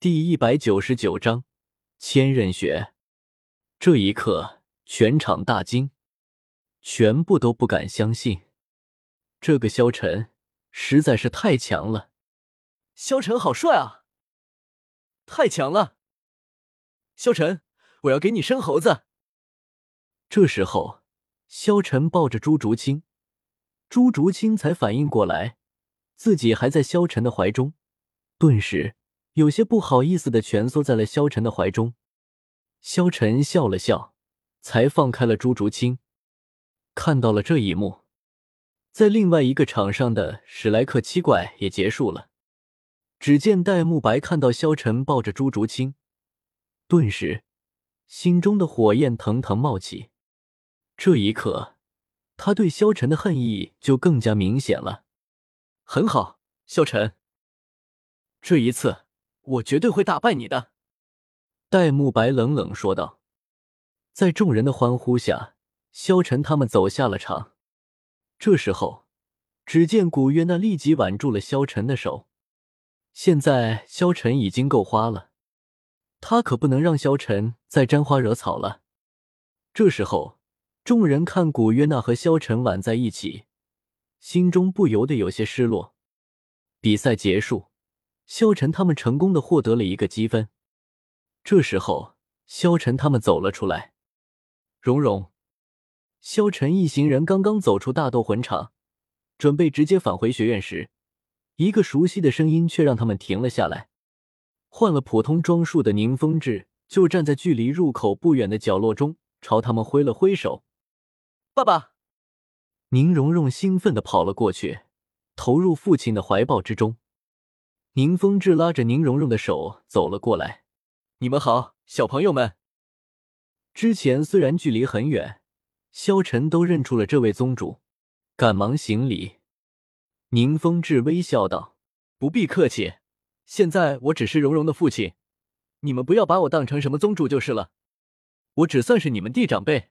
第一百九十九章千仞雪。这一刻，全场大惊，全部都不敢相信，这个萧晨实在是太强了。萧晨好帅啊！太强了！萧晨，我要给你生猴子。这时候，萧晨抱着朱竹清，朱竹清才反应过来，自己还在萧晨的怀中，顿时。有些不好意思的蜷缩在了萧晨的怀中，萧晨笑了笑，才放开了朱竹清。看到了这一幕，在另外一个场上的史莱克七怪也结束了。只见戴沐白看到萧晨抱着朱竹清，顿时心中的火焰腾腾冒起。这一刻，他对萧晨的恨意就更加明显了。很好，萧晨，这一次。我绝对会打败你的，戴沐白冷冷说道。在众人的欢呼下，萧晨他们走下了场。这时候，只见古月娜立即挽住了萧晨的手。现在萧晨已经够花了，他可不能让萧晨再沾花惹草了。这时候，众人看古月娜和萧晨挽在一起，心中不由得有些失落。比赛结束。萧晨他们成功的获得了一个积分。这时候，萧晨他们走了出来。蓉蓉、萧晨一行人刚刚走出大斗魂场，准备直接返回学院时，一个熟悉的声音却让他们停了下来。换了普通装束的宁风致就站在距离入口不远的角落中，朝他们挥了挥手：“爸爸！”宁荣荣兴奋的跑了过去，投入父亲的怀抱之中。宁风致拉着宁荣荣的手走了过来。“你们好，小朋友们。”之前虽然距离很远，萧晨都认出了这位宗主，赶忙行礼。宁风致微笑道：“不必客气，现在我只是荣荣的父亲，你们不要把我当成什么宗主就是了。我只算是你们弟长辈。”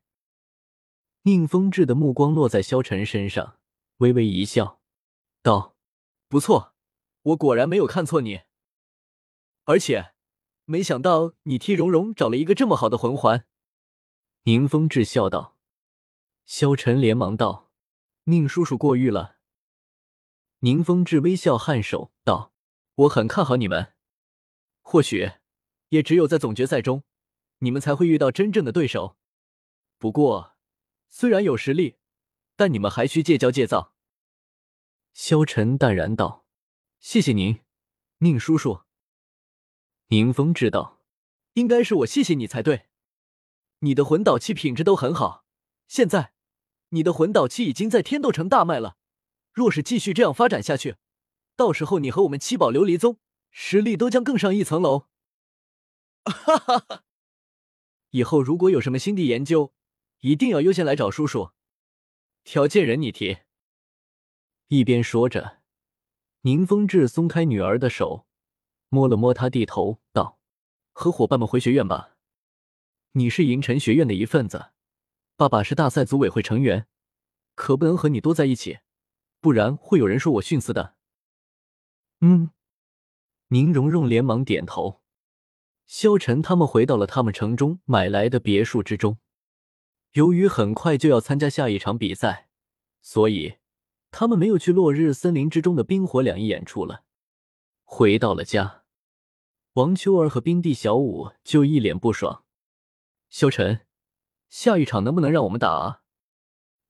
宁风致的目光落在萧晨身上，微微一笑，道：“不错。”我果然没有看错你，而且没想到你替蓉蓉找了一个这么好的魂环。宁风致笑道。萧晨连忙道：“宁叔叔过誉了。”宁风致微笑颔首道：“我很看好你们，或许也只有在总决赛中，你们才会遇到真正的对手。不过，虽然有实力，但你们还需戒骄戒躁。”萧晨淡然道。谢谢您，宁叔叔。宁风致道：“应该是我谢谢你才对。你的魂导器品质都很好，现在你的魂导器已经在天斗城大卖了。若是继续这样发展下去，到时候你和我们七宝琉璃宗实力都将更上一层楼。”哈哈哈！以后如果有什么新的研究，一定要优先来找叔叔。条件人你提。一边说着。宁风致松开女儿的手，摸了摸她，低头道：“和伙伴们回学院吧。你是银尘学院的一份子，爸爸是大赛组委会成员，可不能和你多在一起，不然会有人说我徇私的。”嗯，宁荣荣连忙点头。萧晨他们回到了他们城中买来的别墅之中。由于很快就要参加下一场比赛，所以。他们没有去落日森林之中的冰火两仪演出了。回到了家，王秋儿和冰帝小舞就一脸不爽。萧晨，下一场能不能让我们打啊？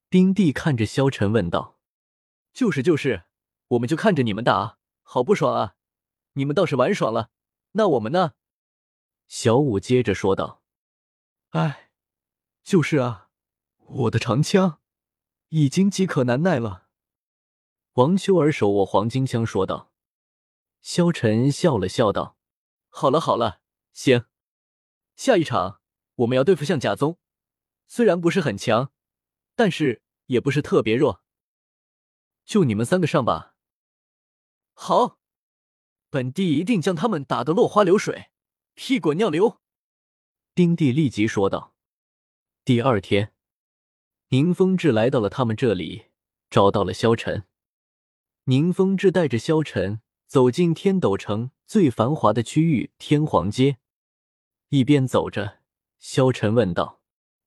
冰帝看着萧晨问道。就是就是，我们就看着你们打，好不爽啊！你们倒是玩爽了，那我们呢？小舞接着说道。哎，就是啊，我的长枪已经饥渴难耐了。王秋儿手握黄金枪说道：“萧晨笑了笑道：‘好了好了，行，下一场我们要对付象甲宗，虽然不是很强，但是也不是特别弱，就你们三个上吧。’好，本帝一定将他们打得落花流水，屁滚尿流。”丁帝立即说道。第二天，宁风致来到了他们这里，找到了萧晨。宁风致带着萧晨走进天斗城最繁华的区域天皇街。一边走着，萧晨问道：“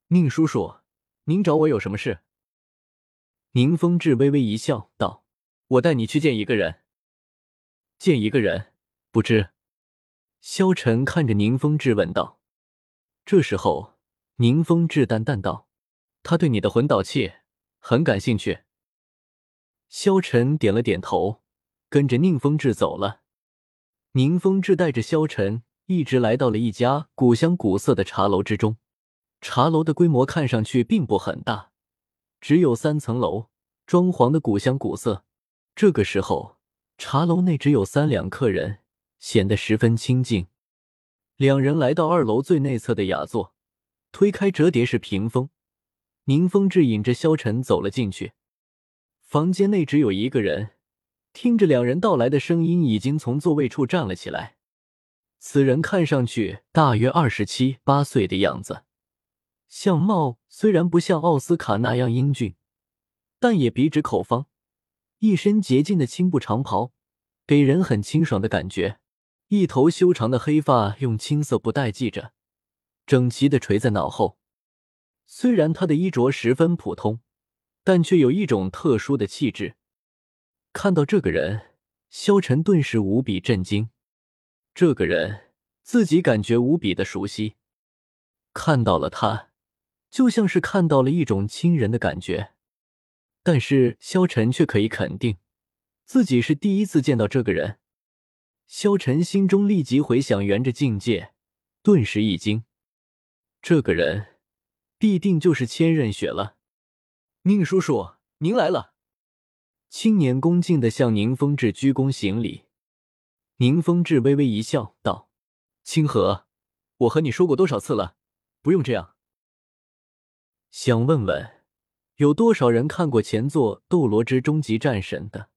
宁叔叔，您找我有什么事？”宁风致微微一笑，道：“我带你去见一个人。”见一个人，不知。萧晨看着宁风致问道。这时候，宁风致淡淡道：“他对你的魂导器很感兴趣。”萧晨点了点头，跟着宁风致走了。宁风致带着萧晨一直来到了一家古香古色的茶楼之中。茶楼的规模看上去并不很大，只有三层楼，装潢的古香古色。这个时候，茶楼内只有三两客人，显得十分清静。两人来到二楼最内侧的雅座，推开折叠式屏风，宁风致引着萧晨走了进去。房间内只有一个人，听着两人到来的声音，已经从座位处站了起来。此人看上去大约二十七八岁的样子。相貌虽然不像奥斯卡那样英俊，但也笔直口方，一身洁净的青布长袍，给人很清爽的感觉。一头修长的黑发用青色布戴系着，整齐的垂在脑后。虽然他的衣着十分普通，但却有一种特殊的气质。看到这个人，萧晨顿时无比震惊。这个人自己感觉无比的熟悉，看到了他。就像是看到了一种亲人的感觉，但是萧晨却可以肯定，自己是第一次见到这个人。萧晨心中立即回想原着境界，顿时一惊，这个人必定就是千仞雪了。宁叔叔，您来了。青年恭敬的向宁风致鞠躬行礼。宁风致微微一笑，道：“清河，我和你说过多少次了，不用这样。”想问问，有多少人看过前作《斗罗之终极战神》的？